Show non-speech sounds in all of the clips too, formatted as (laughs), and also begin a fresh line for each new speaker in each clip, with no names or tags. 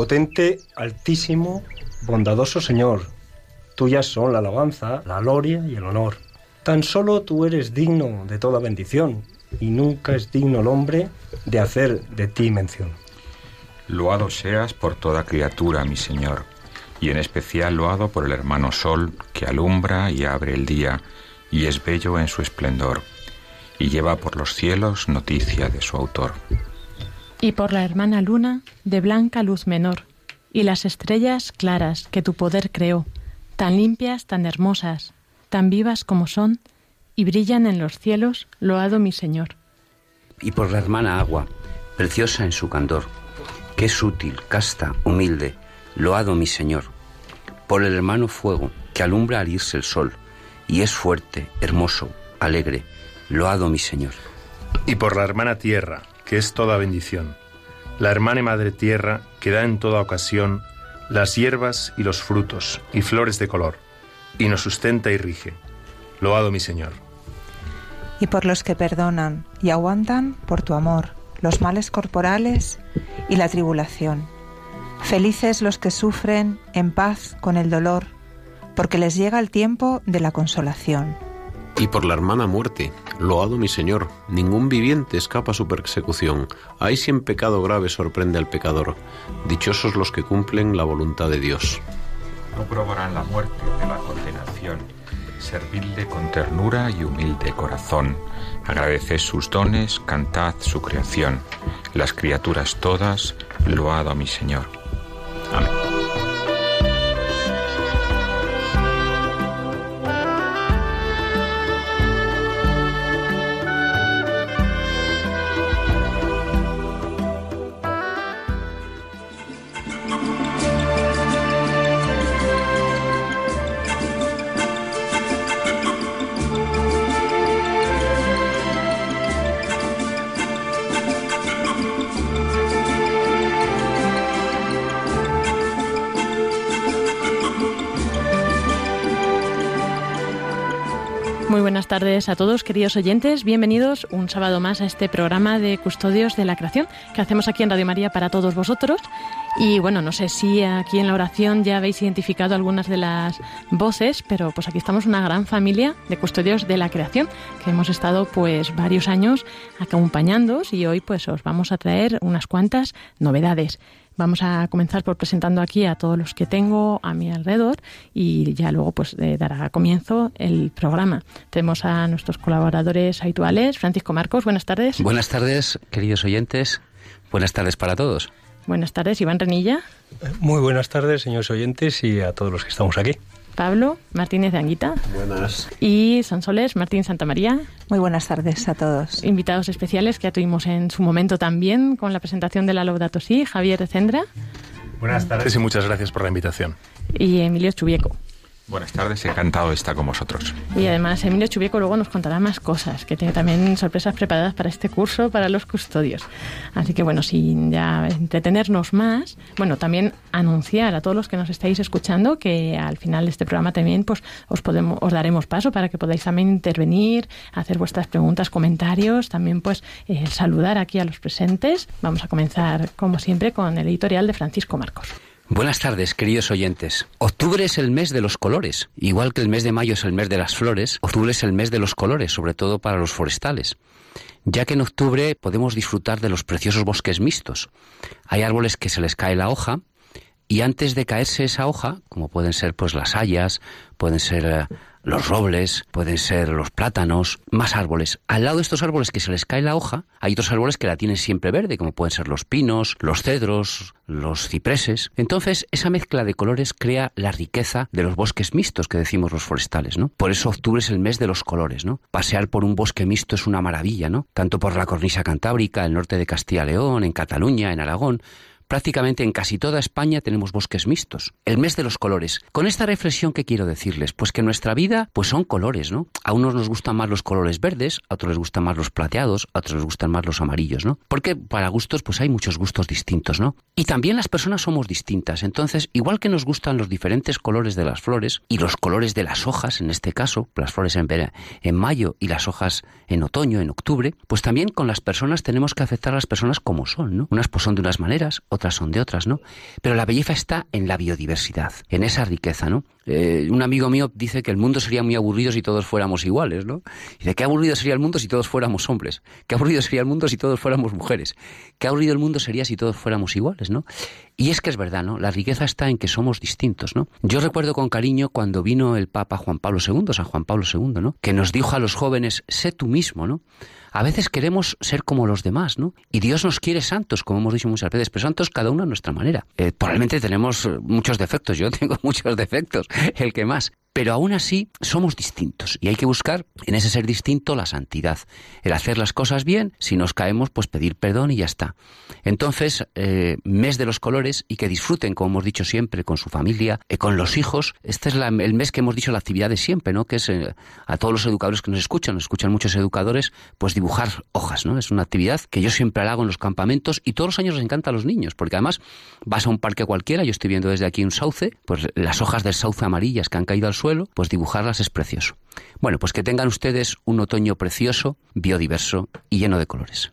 Omnipotente, altísimo, bondadoso Señor, tuyas son la alabanza, la gloria y el honor. Tan solo tú eres digno de toda bendición, y nunca es digno el hombre de hacer de ti mención.
Loado seas por toda criatura, mi Señor, y en especial loado por el hermano Sol, que alumbra y abre el día, y es bello en su esplendor, y lleva por los cielos noticia de su autor
y por la hermana luna de blanca luz menor, y las estrellas claras que tu poder creó, tan limpias, tan hermosas, tan vivas como son, y brillan en los cielos, loado mi Señor.
Y por la hermana agua, preciosa en su candor, que es útil, casta, humilde, loado mi Señor. Por el hermano fuego, que alumbra al irse el sol, y es fuerte, hermoso, alegre, loado mi Señor.
Y por la hermana tierra, que es toda bendición, la hermana y madre tierra que da en toda ocasión las hierbas y los frutos y flores de color, y nos sustenta y rige. Loado mi Señor.
Y por los que perdonan y aguantan por tu amor los males corporales y la tribulación. Felices los que sufren en paz con el dolor, porque les llega el tiempo de la consolación
y por la hermana muerte. Loado mi Señor, ningún viviente escapa a su persecución. Hay si en pecado grave sorprende al pecador. Dichosos los que cumplen la voluntad de Dios.
No probarán la muerte de la condenación. Servidle con ternura y humilde corazón. Agradeced sus dones, cantad su creación. Las criaturas todas, loado a mi Señor. Amén.
Tardes a todos, queridos oyentes. Bienvenidos un sábado más a este programa de Custodios de la Creación que hacemos aquí en Radio María para todos vosotros. Y bueno, no sé si aquí en la oración ya habéis identificado algunas de las voces, pero pues aquí estamos una gran familia de Custodios de la Creación que hemos estado pues varios años acompañándoos y hoy pues os vamos a traer unas cuantas novedades. Vamos a comenzar por presentando aquí a todos los que tengo a mi alrededor y ya luego pues eh, dará comienzo el programa. Tenemos a nuestros colaboradores habituales, Francisco Marcos, buenas tardes.
Buenas tardes, queridos oyentes. Buenas tardes para todos.
Buenas tardes, Iván Renilla.
Muy buenas tardes, señores oyentes, y a todos los que estamos aquí.
Pablo Martínez de Anguita.
Buenas.
Y Sansoles Martín Santamaría.
Muy buenas tardes a todos.
Invitados especiales que ya tuvimos en su momento también con la presentación de la Laudato Si, Javier Cendra.
Buenas tardes y muchas gracias por la invitación.
Y Emilio Chubieco.
Buenas tardes, encantado de estar con vosotros.
Y además Emilio Chubieco luego nos contará más cosas, que tiene también sorpresas preparadas para este curso para los custodios. Así que bueno, sin ya entretenernos más, bueno, también anunciar a todos los que nos estáis escuchando que al final de este programa también pues os podemos os daremos paso para que podáis también intervenir, hacer vuestras preguntas, comentarios, también pues eh, saludar aquí a los presentes. Vamos a comenzar como siempre con el editorial de Francisco Marcos.
Buenas tardes, queridos oyentes. Octubre es el mes de los colores. Igual que el mes de mayo es el mes de las flores, octubre es el mes de los colores, sobre todo para los forestales. Ya que en octubre podemos disfrutar de los preciosos bosques mixtos. Hay árboles que se les cae la hoja, y antes de caerse esa hoja, como pueden ser pues las hayas, pueden ser eh, los robles, pueden ser los plátanos, más árboles. Al lado de estos árboles que se les cae la hoja, hay otros árboles que la tienen siempre verde, como pueden ser los pinos, los cedros, los cipreses. Entonces, esa mezcla de colores crea la riqueza de los bosques mixtos que decimos los forestales, ¿no? Por eso octubre es el mes de los colores, ¿no? Pasear por un bosque mixto es una maravilla, ¿no? Tanto por la cornisa cantábrica, el norte de Castilla-León, en Cataluña, en Aragón, Prácticamente en casi toda España tenemos bosques mixtos. El mes de los colores. Con esta reflexión que quiero decirles, pues que nuestra vida pues son colores, ¿no? A unos nos gustan más los colores verdes, a otros les gustan más los plateados, a otros les gustan más los amarillos, ¿no? Porque para gustos pues hay muchos gustos distintos, ¿no? Y también las personas somos distintas. Entonces, igual que nos gustan los diferentes colores de las flores y los colores de las hojas, en este caso, las flores en, en mayo y las hojas en otoño, en octubre, pues también con las personas tenemos que aceptar a las personas como son, ¿no? Unas pues son de unas maneras, otras son de otras, ¿no? Pero la belleza está en la biodiversidad, en esa riqueza, ¿no? Eh, un amigo mío dice que el mundo sería muy aburrido si todos fuéramos iguales, ¿no? Dice, qué aburrido sería el mundo si todos fuéramos hombres, qué aburrido sería el mundo si todos fuéramos mujeres, qué aburrido el mundo sería si todos fuéramos iguales, ¿no? Y es que es verdad, ¿no? La riqueza está en que somos distintos, ¿no? Yo recuerdo con cariño cuando vino el Papa Juan Pablo II, San Juan Pablo II, ¿no? Que nos dijo a los jóvenes, sé tú mismo, ¿no? A veces queremos ser como los demás, ¿no? Y Dios nos quiere santos, como hemos dicho muchas veces, pero santos cada uno a nuestra manera. Eh, probablemente tenemos muchos defectos, yo (laughs) tengo muchos defectos, el que más. Pero aún así somos distintos y hay que buscar en ese ser distinto la santidad, el hacer las cosas bien, si nos caemos pues pedir perdón y ya está. Entonces, eh, mes de los colores y que disfruten, como hemos dicho siempre, con su familia, eh, con los hijos. Este es el mes que hemos dicho la actividad de siempre, ¿no? Que es eh, a todos los educadores que nos escuchan, nos escuchan muchos educadores, pues dibujar hojas, ¿no? Es una actividad que yo siempre hago en los campamentos y todos los años les encanta a los niños, porque además vas a un parque cualquiera, yo estoy viendo desde aquí un sauce, pues las hojas del sauce amarillas que han caído al suelo, pues dibujarlas es precioso. Bueno, pues que tengan ustedes un otoño precioso, biodiverso y lleno de colores.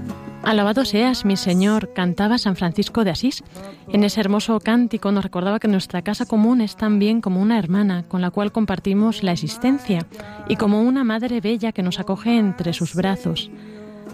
Alabado seas, mi Señor, cantaba San Francisco de Asís. En ese hermoso cántico nos recordaba que nuestra casa común es también como una hermana con la cual compartimos la existencia y como una madre bella que nos acoge entre sus brazos.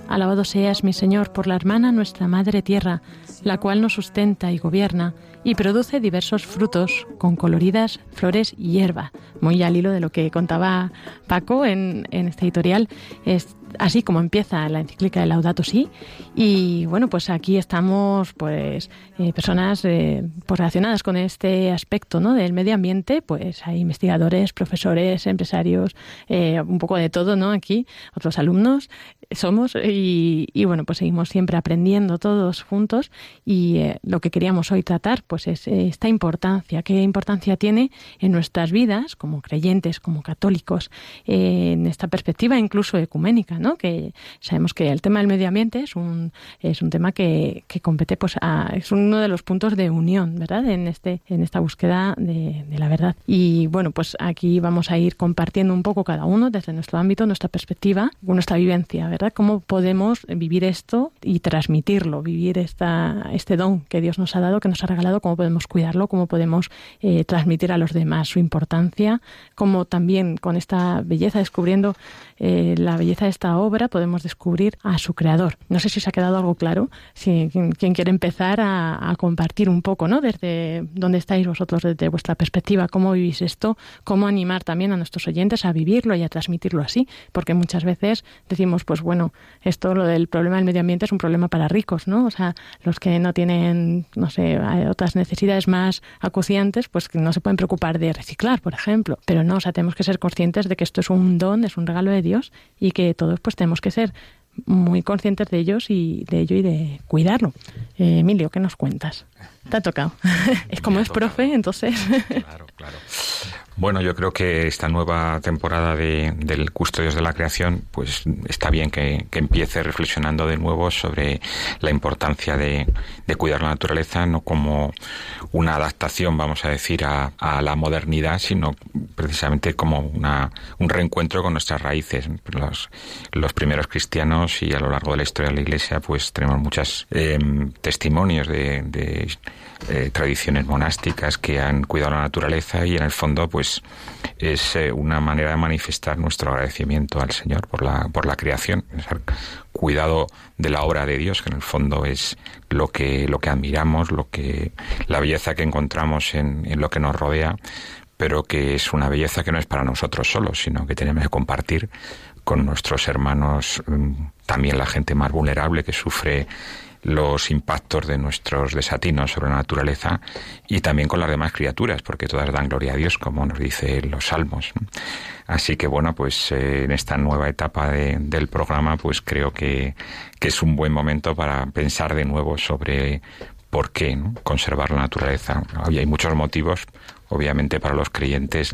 Alabado seas, mi Señor, por la hermana nuestra Madre Tierra, la cual nos sustenta y gobierna y produce diversos frutos con coloridas flores y hierba. Muy al hilo de lo que contaba Paco en, en este editorial. Es, así como empieza la encíclica de Laudato Si. Y bueno, pues aquí estamos, pues, eh, personas eh, pues relacionadas con este aspecto ¿no? del medio ambiente, pues hay investigadores, profesores, empresarios, eh, un poco de todo, ¿no? Aquí, otros alumnos somos y, y, bueno, pues seguimos siempre aprendiendo todos juntos y lo que queríamos hoy tratar, pues es esta importancia, qué importancia tiene en nuestras vidas como creyentes, como católicos, en esta perspectiva incluso ecuménica que sabemos que el tema del medio ambiente es un, es un tema que, que compete, pues, a, es uno de los puntos de unión, ¿verdad? En, este, en esta búsqueda de, de la verdad. Y bueno, pues aquí vamos a ir compartiendo un poco cada uno desde nuestro ámbito, nuestra perspectiva, nuestra vivencia, ¿verdad? Cómo podemos vivir esto y transmitirlo, vivir esta, este don que Dios nos ha dado, que nos ha regalado, cómo podemos cuidarlo, cómo podemos eh, transmitir a los demás su importancia, cómo también con esta belleza descubriendo eh, la belleza de esta obra podemos descubrir a su creador. No sé si se ha quedado algo claro, si quien, quiere empezar a, compartir un poco, ¿no? Desde dónde estáis vosotros, desde vuestra perspectiva, cómo vivís esto, cómo animar también a nuestros oyentes a vivirlo y a transmitirlo así, porque muchas veces decimos, pues bueno, esto lo del problema del medio ambiente es un problema para ricos, ¿no? O sea, los que no tienen, no sé, otras necesidades más acuciantes, pues que no se pueden preocupar de reciclar, por ejemplo. Pero no, o sea, tenemos que ser conscientes de que esto es un don, es un regalo de Dios y que todo pues tenemos que ser muy conscientes de ellos y de ello y de cuidarlo. Eh, Emilio, ¿qué nos cuentas? Te ha tocado. (laughs) es como es profe, entonces.
claro, claro. Bueno, yo creo que esta nueva temporada de, del Custodios de la Creación, pues está bien que, empiece reflexionando de nuevo sobre la importancia de, cuidar la naturaleza, no como una adaptación, vamos a decir, a, la modernidad, sino precisamente como una, un reencuentro con nuestras raíces. Los, los primeros cristianos y a lo largo de la historia de la Iglesia, pues tenemos muchos em, testimonios de, eh, tradiciones monásticas que han cuidado la naturaleza y en el fondo, pues es eh, una manera de manifestar nuestro agradecimiento al Señor por la, por la creación, cuidado de la obra de Dios, que en el fondo es lo que, lo que admiramos, lo que, la belleza que encontramos en, en lo que nos rodea, pero que es una belleza que no es para nosotros solos, sino que tenemos que compartir con nuestros hermanos, mm, también la gente más vulnerable que sufre los impactos de nuestros desatinos sobre la naturaleza y también con las demás criaturas, porque todas dan gloria a Dios, como nos dice los salmos. Así que bueno, pues eh, en esta nueva etapa del programa, pues creo que, es un buen momento para pensar de nuevo sobre por qué conservar la naturaleza. hay muchos motivos. Obviamente para los creyentes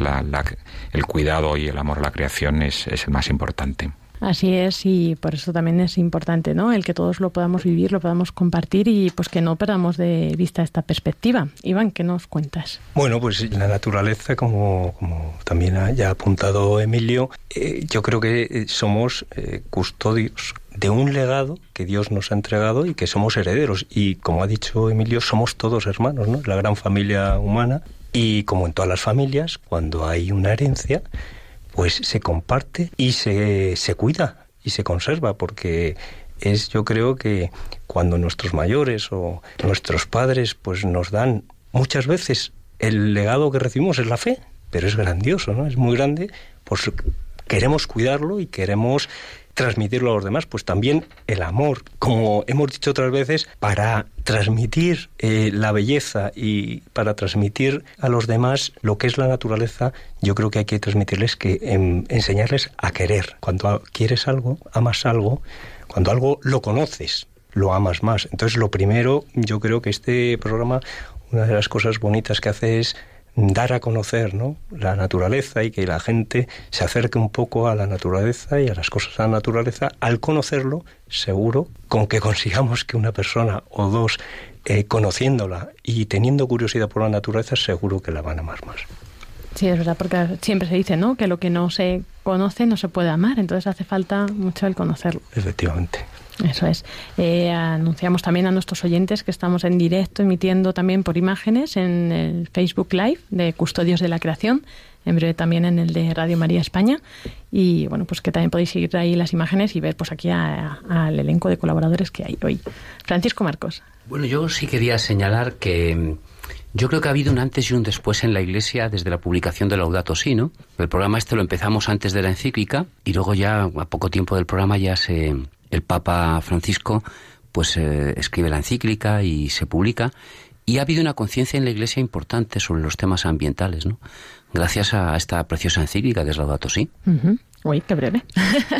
el cuidado y el amor a la creación es el más importante.
Así es, y por eso también es importante, ¿no? El que todos lo podamos vivir, lo podamos compartir y pues que no perdamos de vista esta perspectiva. Iván, ¿qué nos cuentas?
Bueno, pues la naturaleza, como, como también ha ya apuntado Emilio, eh, yo creo que eh, somos eh, custodios de un legado que Dios nos ha entregado y que somos herederos. Y como ha dicho Emilio, somos todos hermanos, ¿no? La gran familia humana. Y como en todas las familias, cuando hay una herencia, pues se comparte y se, se cuida y se conserva, porque es yo creo que cuando nuestros mayores o nuestros padres pues nos dan muchas veces el legado que recibimos es la fe, pero es grandioso, ¿no? Es muy grande, pues queremos cuidarlo y queremos transmitirlo a los demás, pues también el amor, como hemos dicho otras veces, para transmitir eh, la belleza y para transmitir a los demás lo que es la naturaleza, yo creo que hay que transmitirles que em, enseñarles a querer. Cuando quieres algo, amas algo, cuando algo lo conoces, lo amas más. Entonces, lo primero, yo creo que este programa, una de las cosas bonitas que hace es dar a conocer ¿no? la naturaleza y que la gente se acerque un poco a la naturaleza y a las cosas de la naturaleza. Al conocerlo, seguro, con que consigamos que una persona o dos, eh, conociéndola y teniendo curiosidad por la naturaleza, seguro que la van a amar más.
Sí, es verdad, porque siempre se dice, ¿no? Que lo que no se conoce no se puede amar, entonces hace falta mucho el conocerlo.
Efectivamente.
Eso es. Eh, anunciamos también a nuestros oyentes que estamos en directo emitiendo también por imágenes en el Facebook Live de Custodios de la Creación, en breve también en el de Radio María España. Y bueno, pues que también podéis seguir ahí las imágenes y ver pues aquí al elenco de colaboradores que hay hoy. Francisco Marcos.
Bueno, yo sí quería señalar que mm, yo creo que ha habido un antes y un después en la Iglesia desde la publicación de Laudato Si, ¿no? El programa este lo empezamos antes de la encíclica y luego ya a poco tiempo del programa ya se el Papa Francisco pues eh, escribe la encíclica y se publica y ha habido una conciencia en la Iglesia importante sobre los temas ambientales, ¿no? Gracias a esta preciosa encíclica de Laudato Si.
Uy, qué breve.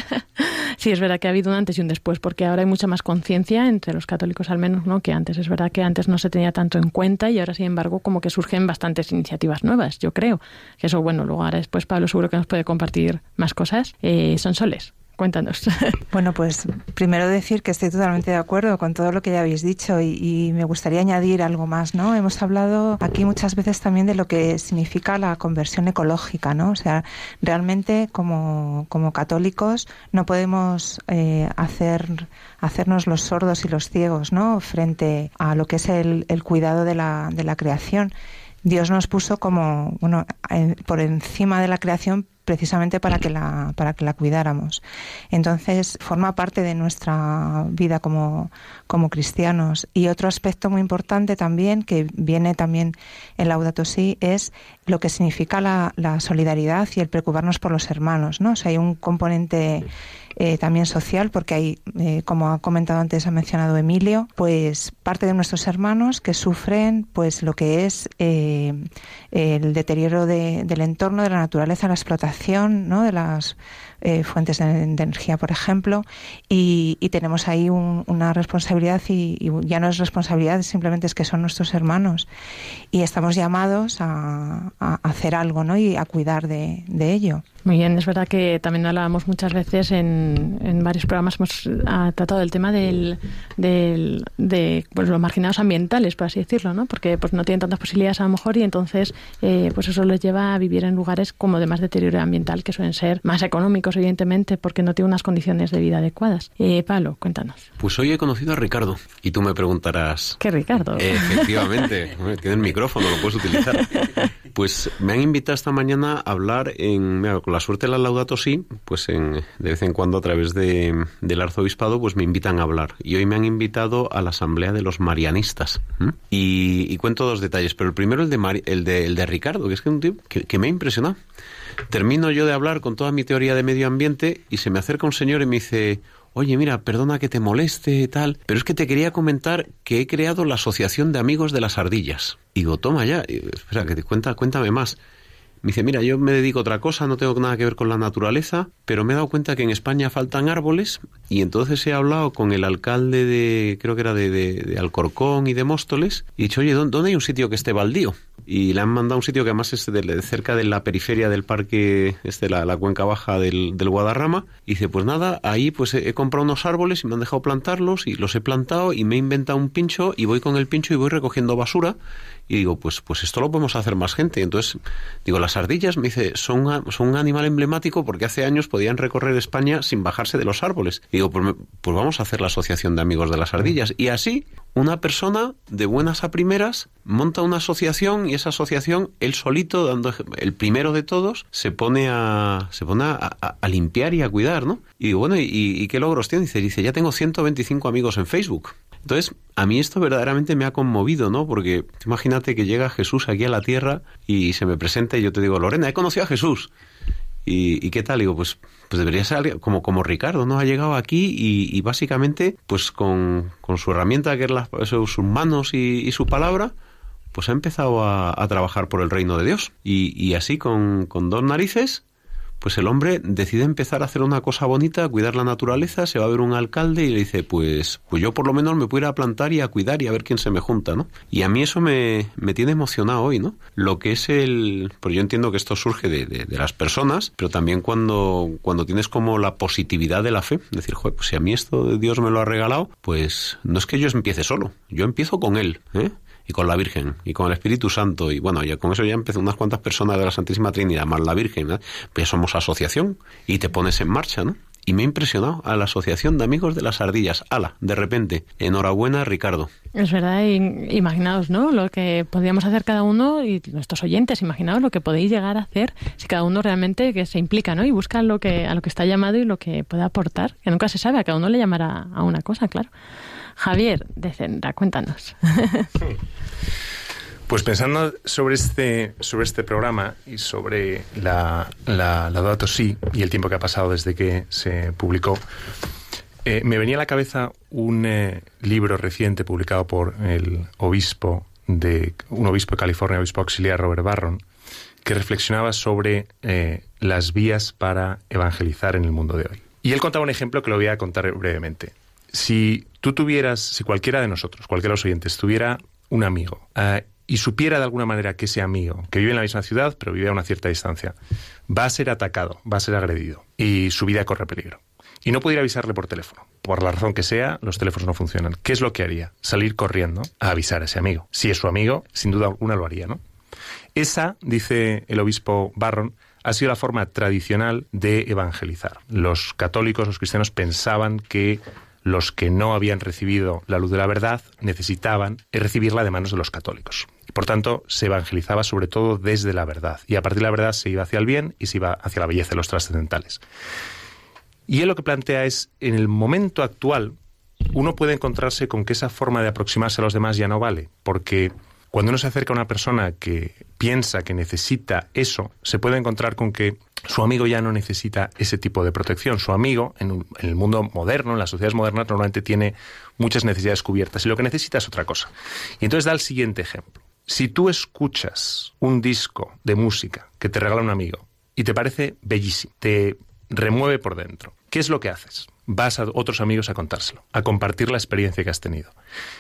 (laughs) sí, es verdad que ha habido un antes y un después, porque ahora hay mucha más conciencia entre los católicos al menos, ¿no? Que antes. Es verdad que antes no se tenía tanto en cuenta y ahora, sin embargo, como que surgen bastantes iniciativas nuevas, yo creo. Que eso, bueno, luego ahora después Pablo seguro que nos puede compartir más cosas. Eh, son soles. Cuéntanos. (laughs)
Bueno, pues primero decir que estoy totalmente de acuerdo con todo lo que ya habéis dicho y, me gustaría añadir algo más, ¿no? Hemos hablado aquí muchas veces también de lo que significa la conversión ecológica, ¿no? O sea, realmente como, como católicos no podemos eh, hacer, hacernos los sordos y los ciegos, ¿no? Frente a lo que es el, el cuidado de la, de la creación. Dios nos puso como, bueno, por encima de la creación precisamente para que la para que la cuidáramos. Entonces, forma parte de nuestra vida como como cristianos y otro aspecto muy importante también que viene también en Laudato Si es lo que significa la, la solidaridad y el preocuparnos por los hermanos, ¿no? O sea, hay un componente eh, también social, porque hay, eh, como ha comentado antes, ha mencionado Emilio, pues parte de nuestros hermanos que sufren pues lo que es eh, el deterioro del entorno, de la naturaleza, la explotación ¿no? de las eh, fuentes de, energía, por ejemplo, y, tenemos ahí una responsabilidad y, ya no es responsabilidad, simplemente es que son nuestros hermanos y estamos llamados a, hacer algo ¿no? y a cuidar de, ello.
Muy bien, es verdad que también hablábamos muchas veces en, en varios programas, hemos ah, tratado el tema del, del, de pues, los marginados ambientales, por así decirlo, ¿no? porque pues, no tienen tantas posibilidades a lo mejor y entonces eh, pues eso les lleva a vivir en lugares como de más deterioro ambiental, que suelen ser más económicos evidentemente, porque no tiene unas condiciones de vida adecuadas. Eh, Pablo, cuéntanos.
Pues hoy he conocido a Ricardo y tú me preguntarás...
¿Qué Ricardo?
efectivamente, tiene el micrófono, lo puedes utilizar. (laughs) Pues me han invitado esta mañana a hablar en, con la suerte de la Laudato Si, pues en, de vez en cuando a través de, del arzobispado, pues me invitan a hablar. Y hoy me han invitado a la asamblea de los marianistas. Y, cuento dos detalles, pero el primero el de, el de, el de Ricardo, que es que un tío que, que me ha impresionado. Termino yo de hablar con toda mi teoría de medio ambiente y se me acerca un señor y me dice, oye, mira, perdona que te moleste y tal, pero es que te quería comentar que he creado la Asociación de Amigos de las Ardillas. Y digo, toma ya, espera, que te cuenta, cuéntame más. Me dice, mira, yo me dedico a otra cosa, no tengo nada que ver con la naturaleza, pero me he dado cuenta que en España faltan árboles y entonces he hablado con el alcalde de, creo que era de, de, Alcorcón y de Móstoles, y he dicho, oye, ¿dónde hay un sitio que esté baldío? Y le han mandado un sitio que además es de, cerca de la periferia del parque, este, la, cuenca baja del, del, Guadarrama, y dice, pues nada, ahí pues he, comprado unos árboles y me han dejado plantarlos y los he plantado y me he inventado un pincho y voy con el pincho y voy recogiendo basura y digo, pues, pues esto lo podemos hacer más gente. Entonces, digo, las ardillas, me dice, son, son un animal emblemático porque hace años podían recorrer España sin bajarse de los árboles. Y digo, pues, pues vamos a hacer la Asociación de Amigos de las Ardillas. Y así, una persona de buenas a primeras monta una asociación y esa asociación, él solito, dando el primero de todos, se pone a, se pone a, limpiar y a cuidar, ¿no? Y digo, bueno, ¿y, y qué logros tiene? Dice, dice, ya tengo 125 amigos en Facebook. Entonces, a mí esto verdaderamente me ha conmovido, ¿no? Porque que llega Jesús aquí a la tierra y se me presenta y yo te digo, Lorena, he conocido a Jesús. ¿Y, qué tal? Digo, pues, pues debería ser como, como Ricardo, ¿no? Ha llegado aquí y, básicamente, pues con, su herramienta, que es sus manos y, su palabra, pues ha empezado a, trabajar por el reino de Dios. Y, así, con, con dos narices, pues el hombre decide empezar a hacer una cosa bonita, a cuidar la naturaleza, se va a ver un alcalde y le dice, pues, pues yo por lo menos me puedo ir a plantar y a cuidar y a ver quién se me junta, ¿no? Y a mí eso me, me tiene emocionado hoy, ¿no? Lo que es el... Pues yo entiendo que esto surge de, de, las personas, pero también cuando, cuando tienes como la positividad de la fe, decir, joder, pues si a mí esto Dios me lo ha regalado, pues no es que yo empiece solo, yo empiezo con él, ¿eh? Y con la Virgen y con el Espíritu Santo y bueno, ya con eso ya empezó unas cuantas personas de la Santísima Trinidad más la Virgen, ¿no? pues somos asociación y te pones en marcha, ¿no? Y me ha impresionado a la Asociación de Amigos de las Ardillas. Ala, de repente. Enhorabuena, Ricardo.
Es verdad, imaginaos, ¿no? Lo que podríamos hacer cada uno y nuestros oyentes, imaginaos lo que podéis llegar a hacer si cada uno realmente que se implica, ¿no? Y busca lo que, a lo que está llamado y lo que puede aportar, que nunca se sabe, a cada uno le llamará a una cosa, claro. Javier de Zendra, cuéntanos. (laughs)
Pues pensando sobre este, sobre este programa y sobre la, la, Dato Sí y el tiempo que ha pasado desde que se publicó, eh, me venía a la cabeza un eh, libro reciente publicado por el obispo de un obispo de California, obispo auxiliar Robert Barron, que reflexionaba sobre eh, las vías para evangelizar en el mundo de hoy. Y él contaba un ejemplo que lo voy a contar brevemente. Si tú tuvieras, si cualquiera de nosotros, cualquiera de los oyentes, tuviera un amigo eh, y supiera de alguna manera que ese amigo, que vive en la misma ciudad, pero vive a una cierta distancia, va a ser atacado, va a ser agredido y su vida corre peligro. Y no pudiera avisarle por teléfono. Por la razón que sea, los teléfonos no funcionan. ¿Qué es lo que haría? Salir corriendo a avisar a ese amigo. Si es su amigo, sin duda alguna lo haría, ¿no? Esa, dice el obispo Barron, ha sido la forma tradicional de evangelizar. Los católicos, los cristianos pensaban que los que no habían recibido la luz de la verdad necesitaban recibirla de manos de los católicos. Por tanto, se evangelizaba sobre todo desde la verdad. Y a partir de la verdad se iba hacia el bien y se iba hacia la belleza de los trascendentales. Y él lo que plantea es, en el momento actual, uno puede encontrarse con que esa forma de aproximarse a los demás ya no vale, porque cuando uno se acerca a una persona que piensa que necesita eso, se puede encontrar con que su amigo ya no necesita ese tipo de protección. Su amigo, en, el mundo moderno, en las sociedades modernas, normalmente tiene muchas necesidades cubiertas y lo que necesita es otra cosa. Y entonces da el siguiente ejemplo. Si tú escuchas un disco de música que te regala un amigo y te parece bellísimo, te remueve por dentro, ¿qué es lo que haces? Vas a otros amigos a contárselo, a compartir la experiencia que has tenido.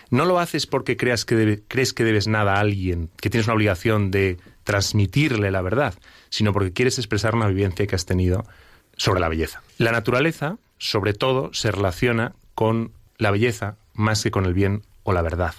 No lo haces porque creas que crees que debes nada a alguien, que tienes una obligación de transmitirle la verdad, sino porque quieres expresar una vivencia que has tenido sobre la belleza. La naturaleza, sobre todo, se relaciona con la belleza más que con el bien o la verdad.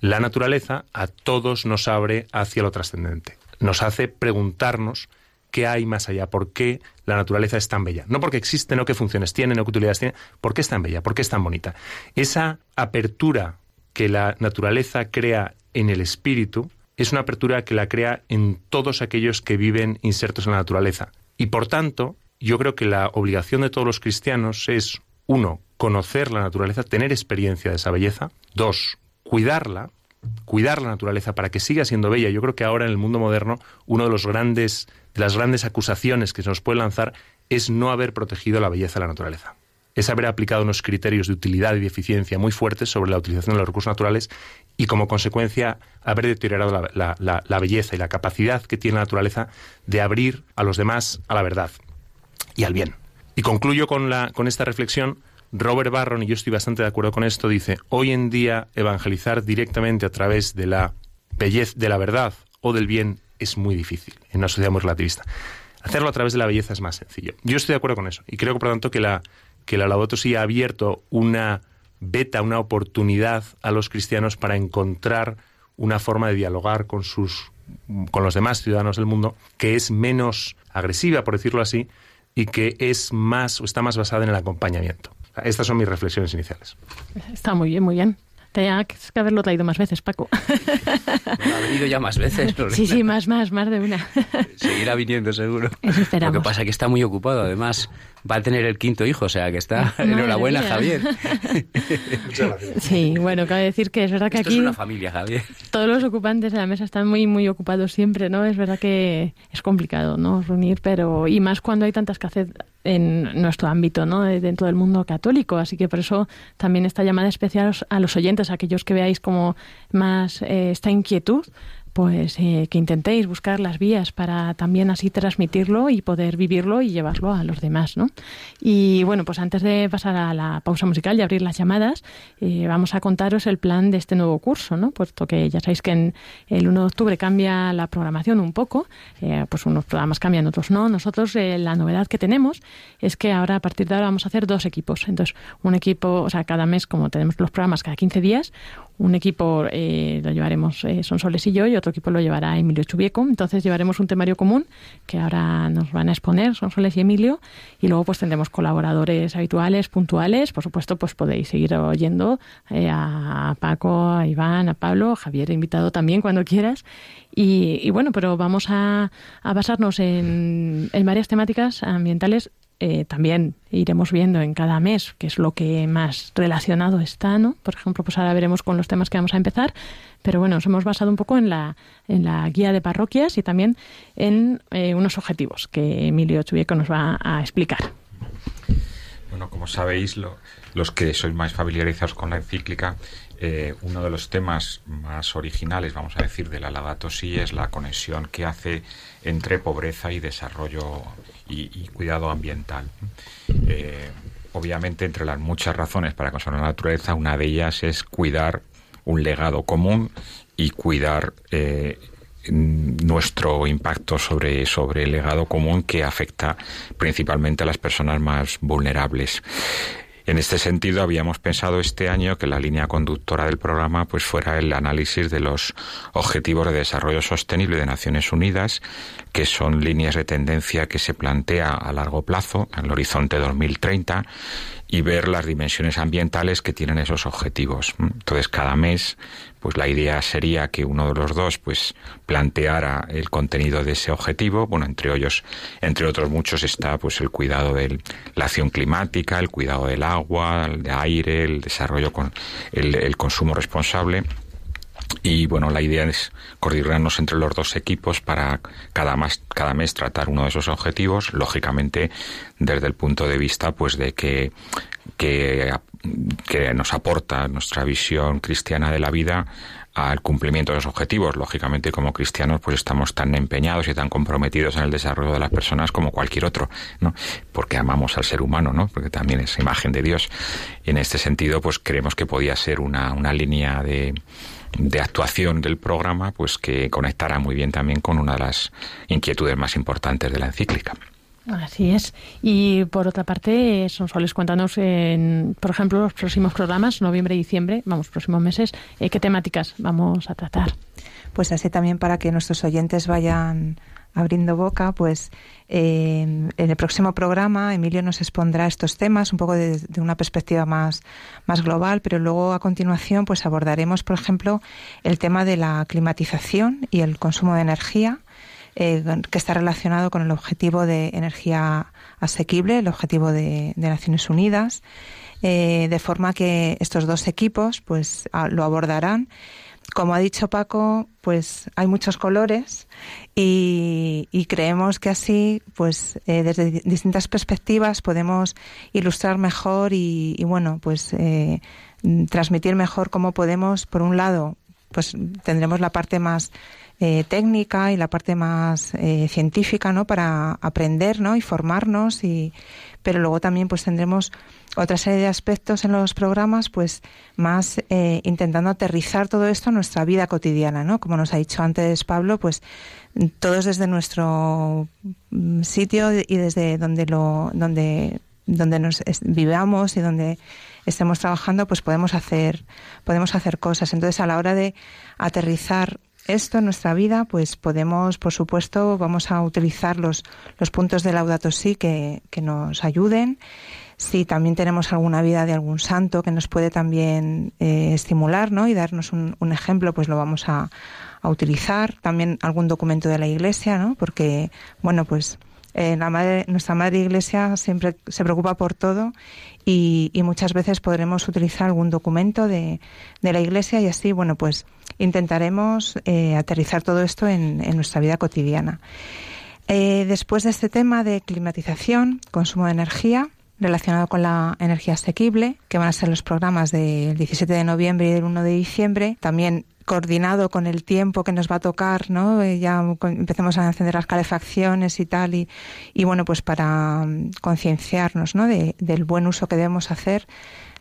La naturaleza a todos nos abre hacia lo trascendente. Nos hace preguntarnos qué hay más allá, por qué la naturaleza es tan bella. No porque existe, no qué funciones tiene, no qué utilidades tiene, por qué es tan bella, por qué es tan bonita. Esa apertura que la naturaleza crea en el espíritu es una apertura que la crea en todos aquellos que viven insertos en la naturaleza. Y por tanto, yo creo que la obligación de todos los cristianos es, uno, conocer la naturaleza, tener experiencia de esa belleza. Dos, cuidarla, cuidar la naturaleza para que siga siendo bella. Yo creo que ahora en el mundo moderno uno de de las grandes acusaciones que se nos puede lanzar es no haber protegido la belleza de la naturaleza es haber aplicado unos criterios de utilidad y de eficiencia muy fuertes sobre la utilización de los recursos naturales y como consecuencia haber deteriorado la, belleza y la capacidad que tiene la naturaleza de abrir a los demás a la verdad y al bien. Y concluyo con, con esta reflexión. Robert Barron, y yo estoy bastante de acuerdo con esto, dice, hoy en día evangelizar directamente a través de la belleza, de la verdad o del bien es muy difícil en una sociedad muy relativista. Hacerlo a través de la belleza es más sencillo. Yo estoy de acuerdo con eso y creo que por lo tanto que la que la Laudato Si ha abierto una beta, una oportunidad a los cristianos para encontrar una forma de dialogar con sus con los demás ciudadanos del mundo que es menos agresiva, por decirlo así, y que es más o está más basada en el acompañamiento. Estas son mis reflexiones iniciales.
Está muy bien, muy bien. Tenía que haberlo traído más veces, Paco.
ha venido ya más veces.
Sí, sí, más, más, más de una.
Seguirá viniendo seguro. Lo que pasa es que está muy ocupado, además va a tener el quinto hijo, o sea que está. (laughs) Enhorabuena, Javier. (laughs)
Sí, bueno, cabe decir que es verdad que aquí. Es
una familia, Javier.
Todos los ocupantes de la mesa están muy, muy ocupados siempre, ¿no? Es verdad que es complicado, ¿no? Reunir, pero. Y más cuando hay tanta escasez en nuestro ámbito, ¿no? Dentro del mundo católico. Así que por eso también esta llamada especial a los oyentes, a aquellos que veáis como más eh, esta inquietud pues eh, que intentéis buscar las vías para también así transmitirlo y poder vivirlo y llevarlo a los demás, ¿no? Y bueno, pues antes de pasar a la pausa musical y abrir las llamadas, eh, vamos a contaros el plan de este nuevo curso, ¿no? Puesto que ya sabéis que el 1 de octubre cambia la programación un poco, eh, pues unos programas cambian, otros no. Nosotros la novedad que tenemos es que ahora a partir de ahora vamos a hacer dos equipos. Entonces, un equipo, o sea, cada mes, como tenemos los programas cada 15 días, un equipo eh, lo llevaremos eh, Son Soles y yo y otro equipo lo llevará Emilio Chubieco. Entonces llevaremos un temario común que ahora nos van a exponer Son Soles y Emilio y luego pues tendremos colaboradores habituales, puntuales. Por supuesto pues podéis seguir oyendo eh, a Paco, a Iván, a Pablo, Javier invitado también cuando quieras. Y, bueno, pero vamos a, basarnos en, en varias temáticas ambientales eh, también iremos viendo en cada mes qué es lo que más relacionado está, ¿no? Por ejemplo, pues ahora veremos con los temas que vamos a empezar, pero bueno, nos hemos basado un poco en la, en la guía de parroquias y también en eh, unos objetivos que Emilio Chubieco nos va a explicar.
Bueno, como sabéis, los que sois más familiarizados con la encíclica, eh, uno de los temas más originales, vamos a decir, de la Lagato sí es la conexión que hace entre pobreza y desarrollo y, cuidado ambiental. Eh, obviamente, entre las muchas razones para conservar la naturaleza, una de ellas es cuidar un legado común y cuidar eh, nuestro impacto sobre, sobre el legado común que afecta principalmente a las personas más vulnerables. En este sentido, habíamos pensado este año que la línea conductora del programa pues fuera el análisis de los Objetivos de Desarrollo Sostenible de Naciones Unidas, que son líneas de tendencia que se plantea a largo plazo, en el horizonte 2030, y ver las dimensiones ambientales que tienen esos objetivos. Entonces, cada mes, pues la idea sería que uno de los dos, pues, planteara el contenido de ese objetivo. Bueno, entre ellos, entre otros muchos, está, pues, el cuidado de la acción climática, el cuidado del agua, el aire, el desarrollo con el consumo responsable y bueno, la idea es coordinarnos entre los dos equipos para cada, más, cada mes tratar uno de esos objetivos, lógicamente desde el punto de vista pues de que, que, nos aporta nuestra visión cristiana de la vida al cumplimiento de los objetivos. Lógicamente, como cristianos, pues estamos tan empeñados y tan comprometidos en el desarrollo de las personas como cualquier otro, ¿no? Porque amamos al ser humano, ¿no? Porque también es imagen de Dios. En este sentido, pues creemos que podía ser una, una línea de, de actuación del programa, pues que conectará muy bien también con una de las inquietudes más importantes de la encíclica.
Así es. Y por otra parte, Sonsoles, cuéntanos, en, por ejemplo, los próximos programas, noviembre y diciembre, vamos, próximos meses, eh, ¿qué temáticas vamos a tratar?
Pues así también para que nuestros oyentes vayan abriendo boca, pues eh, en el próximo programa Emilio nos expondrá estos temas un poco de, una perspectiva más, más global, pero luego a continuación pues abordaremos, por ejemplo, el tema de la climatización y el consumo de energía eh, que está relacionado con el objetivo de energía asequible, el objetivo de, Naciones Unidas, eh, de forma que estos dos equipos pues lo abordarán. Como ha dicho Paco, pues hay muchos colores y, creemos que así, pues eh, desde distintas perspectivas podemos ilustrar mejor y, bueno, pues transmitir mejor cómo podemos, por un lado, pues tendremos la parte más eh, técnica y la parte más eh, científica, ¿no? Para aprender, ¿no? Y formarnos y, pero luego también pues tendremos otra serie de aspectos en los programas, pues más eh, intentando aterrizar todo esto en nuestra vida cotidiana, ¿no? Como nos ha dicho antes Pablo, pues todos desde nuestro mm, sitio y desde donde lo, donde, donde nos vivamos y donde estemos trabajando, pues podemos hacer, podemos hacer cosas. Entonces, a la hora de aterrizar esto en nuestra vida, pues podemos, por supuesto, vamos a utilizar los, los puntos de Laudato Si que, que nos ayuden. Si también tenemos alguna vida de algún santo que nos puede también eh, estimular ¿no? y darnos un, un, ejemplo, pues lo vamos a, a, utilizar. También algún documento de la Iglesia, ¿no? porque, bueno, pues eh, la madre, nuestra Madre Iglesia siempre se preocupa por todo y, y muchas veces podremos utilizar algún documento de, de la Iglesia y así, bueno, pues intentaremos eh, aterrizar todo esto en, nuestra vida cotidiana. Eh, después de este tema de climatización, consumo de energía, relacionado con la energía asequible, que van a ser los programas del 17 de noviembre y del 1 de diciembre, también coordinado con el tiempo que nos va a tocar, ¿no? Eh, ya empezamos a encender las calefacciones y tal, y, y bueno, pues para mm, concienciarnos, ¿no? del buen uso que debemos hacer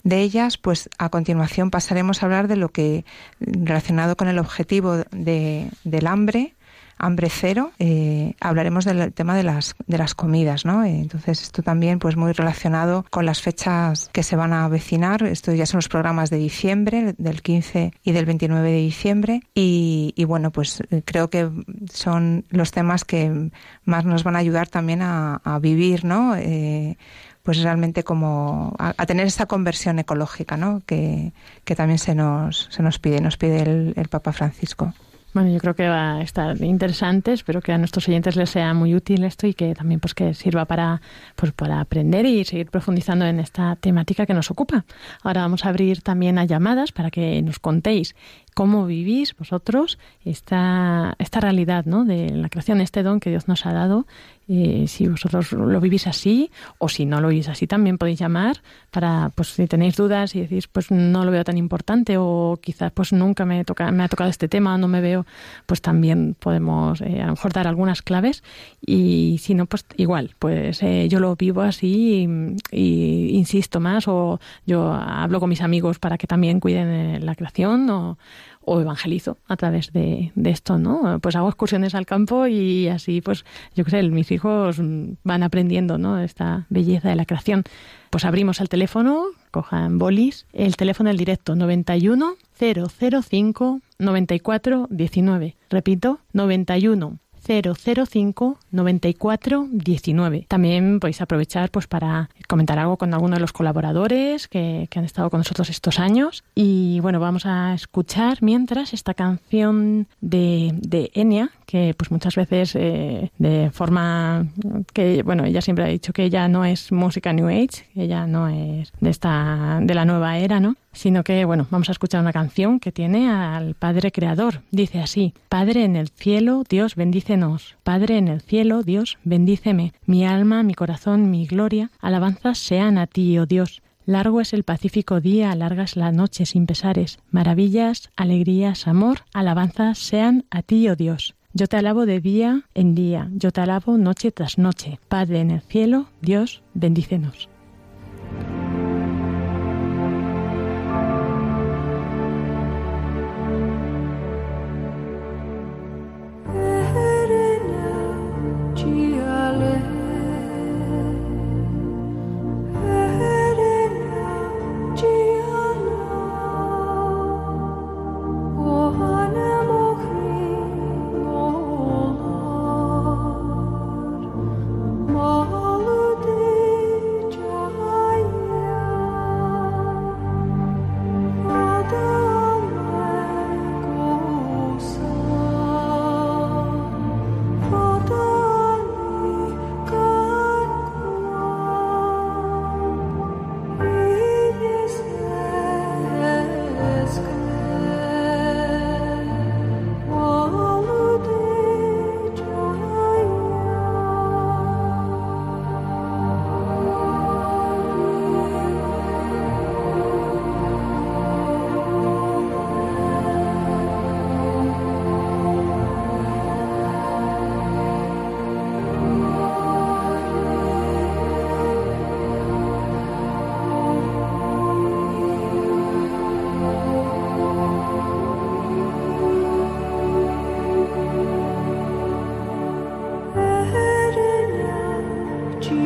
de ellas, pues a continuación pasaremos a hablar de lo que, relacionado con el objetivo de, del hambre, hambre cero, eh, hablaremos del tema de las, de las comidas, ¿no? Eh, entonces, esto también, pues muy relacionado con las fechas que se van a avecinar. Esto ya son los programas de diciembre, del 15 y del 29 de diciembre. Y, bueno, pues eh, creo que son los temas que más nos van a ayudar también a, vivir, ¿no? Eh, pues realmente como a, tener esa conversión ecológica, ¿no? Que, que, también se nos, se nos pide, nos pide el Papa Francisco.
Bueno, yo creo que va a estar interesante, espero que a nuestros oyentes les sea muy útil esto y que también pues que sirva para pues para aprender y seguir profundizando en esta temática que nos ocupa. Ahora vamos a abrir también a llamadas para que nos contéis cómo vivís vosotros esta, esta realidad ¿no? de la creación, este don que Dios nos ha dado. Eh, si vosotros lo vivís así o si no lo vivís así, también podéis llamar para, pues si tenéis dudas y decís, pues no lo veo tan importante o quizás pues nunca me, ha tocado este tema, no me veo, pues también podemos eh, a lo mejor dar algunas claves y si no, pues igual, pues eh, yo lo vivo así y, insisto más o yo hablo con mis amigos para que también cuiden la creación o o evangelizo a través de, esto, ¿no? Pues hago excursiones al campo y así, pues, yo qué sé, mis hijos van aprendiendo, ¿no? Esta belleza de la creación. Pues abrimos el teléfono, cojan bolis, el teléfono del directo 91 005 94 19. Repito, 91 005 94 19. También podéis aprovechar pues para comentar algo con alguno de los colaboradores que, han estado con nosotros estos años. Y bueno, vamos a escuchar mientras esta canción de, de Enya, que pues muchas veces eh, de forma que, bueno, ella siempre ha dicho que ella no es música New Age, ella no es de esta, de la nueva era, ¿no? Sino que, bueno, vamos a escuchar una canción que tiene al Padre Creador. Dice así, Padre en el cielo, Dios bendícenos. Padre en el cielo, Dios bendíceme. Mi alma, mi corazón, mi gloria, alabanzas sean a ti, oh Dios. Largo es el pacífico día, largas la noche sin pesares. Maravillas, alegrías, amor, alabanzas sean a ti, oh Dios. Yo te alabo de día en día, yo te alabo noche tras noche. Padre en el cielo, Dios, bendícenos.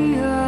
Yeah.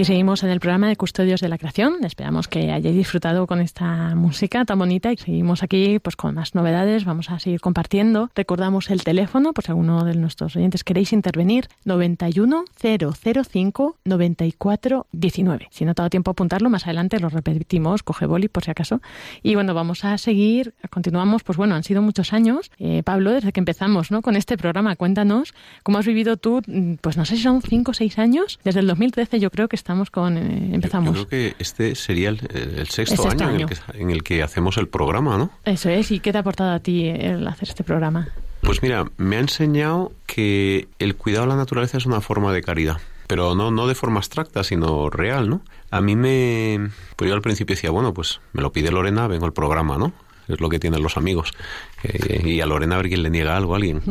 Aquí seguimos en el programa de Custodios de la Creación. Esperamos que hayáis disfrutado con esta música tan bonita y seguimos aquí pues con más novedades. Vamos a seguir compartiendo. Recordamos el teléfono, por si alguno de nuestros oyentes queréis intervenir, 91 005 94 19. Si no te ha dado tiempo a apuntarlo, más adelante lo repetimos, coge boli por si acaso. Y bueno, vamos a seguir, continuamos, pues bueno, han sido muchos años, eh, Pablo, desde que empezamos ¿no? con este programa. Cuéntanos cómo has vivido tú, pues no sé si son 5 o 6 años, desde el 2013 yo creo que estamos con... Eh, empezamos.
Yo, creo que este sería el, sexto, año, En, el que, hacemos el programa, ¿no?
Eso es. ¿Y qué te ha aportado a ti el hacer este programa?
Pues mira, me ha enseñado que el cuidado de la naturaleza es una forma de caridad pero no, no de forma abstracta, sino real, ¿no? A mí me... Pues yo al principio decía, bueno, pues me lo pide Lorena, vengo al programa, ¿no? Es lo que tienen los amigos. Eh, y a Lorena a ver quién le niega algo a alguien.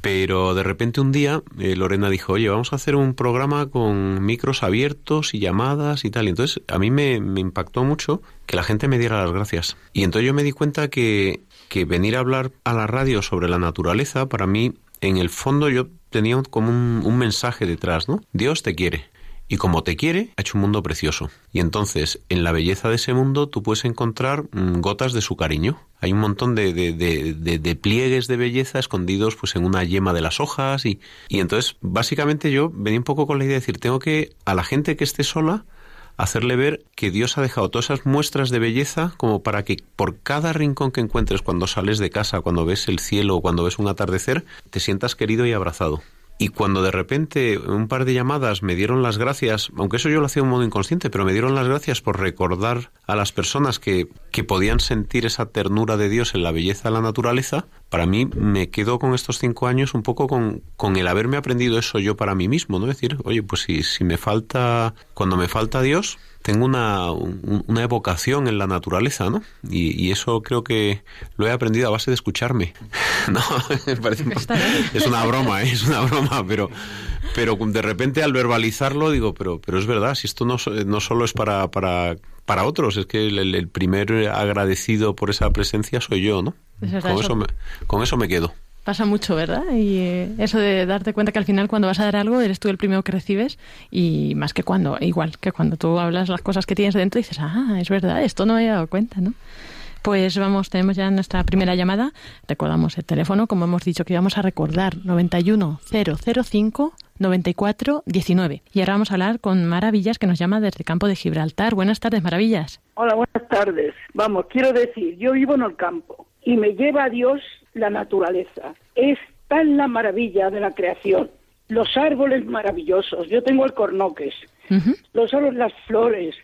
Pero de repente un día eh, Lorena dijo, oye, vamos a hacer un programa con micros abiertos y llamadas y tal. Y entonces a mí me, me impactó mucho que la gente me diera las gracias. Y entonces yo me di cuenta que, que venir a hablar a la radio sobre la naturaleza, para mí, en el fondo yo tenía como un, un mensaje detrás, ¿no? Dios te quiere. Y como te quiere, ha hecho un mundo precioso. Y entonces, en la belleza de ese mundo, tú puedes encontrar mm, gotas de su cariño. Hay un montón de, de, de, de, pliegues de belleza escondidos pues en una yema de las hojas. Y, y entonces, básicamente yo venía un poco con la idea de decir, tengo que, a la gente que esté sola, hacerle ver que Dios ha dejado todas esas muestras de belleza como para que por cada rincón que encuentres cuando sales de casa, cuando ves el cielo o cuando ves un atardecer, te sientas querido y abrazado. Y cuando de repente un par de llamadas me dieron las gracias, aunque eso yo lo hacía de un modo inconsciente, pero me dieron las gracias por recordar a las personas que, que podían sentir esa ternura de Dios en la belleza de la naturaleza, para mí me quedo con estos cinco años un poco con, con el haberme aprendido eso yo para mí mismo, ¿no? Es decir, oye, pues si, si me falta, cuando me falta Dios, tengo una, una evocación en la naturaleza, ¿no? Y, y, eso creo que lo he aprendido a base de escucharme. (laughs) no, (laughs) parece, es una broma, ¿eh? es una broma, pero, pero de repente al verbalizarlo digo, pero, pero es verdad, si esto no, no solo es para, para, para otros, es que el, el primer agradecido por esa presencia soy yo, ¿no? Con eso, me, con eso me quedo
pasa mucho, ¿verdad? Y eh, eso de darte cuenta que al final cuando vas a dar algo eres tú el primero que recibes y más que cuando, igual que cuando tú hablas las cosas que tienes dentro y dices, ah, es verdad, esto no me había dado cuenta, ¿no? Pues vamos, tenemos ya nuestra primera llamada. Recordamos el teléfono, como hemos dicho que íbamos a recordar, 91005 9419. Y ahora vamos a hablar con Maravillas, que nos llama desde el campo de Gibraltar. Buenas tardes, Maravillas.
Hola, buenas tardes. Vamos, quiero decir, yo vivo en el campo y me lleva a Dios la naturaleza. Es tan la maravilla de la creación. Los árboles maravillosos. Yo tengo el cornoques. Uh -huh. Los árboles, las flores.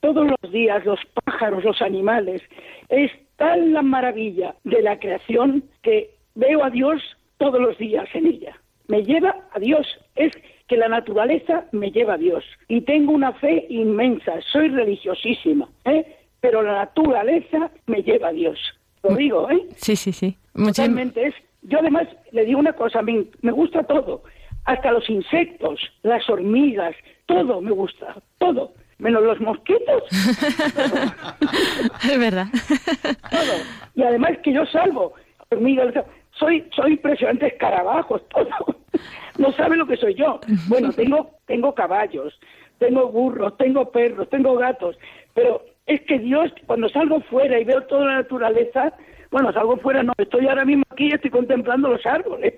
Todos los días, los pájaros, los animales. Es tan la maravilla de la creación que veo a Dios todos los días en ella. Me lleva a Dios. Es que la naturaleza me lleva a Dios. Y tengo una fe inmensa. Soy religiosísima. ¿eh? Pero la naturaleza me lleva a Dios. Lo digo, ¿eh?
Sí, sí, sí.
Totalmente es. Yo además le digo una cosa, me, me gusta todo, hasta los insectos, las hormigas, todo me gusta, todo, menos los mosquitos. (laughs)
es verdad.
todo. Y además que yo salvo hormigas, soy, soy impresionante escarabajos, (laughs) todo. No sabe lo que soy yo. Bueno, tengo, tengo caballos, tengo burros, tengo perros, tengo gatos, pero es que Dios, cuando salgo fuera y veo toda la naturaleza, bueno, salgo fuera, no, estoy ahora mismo aquí y estoy contemplando los árboles.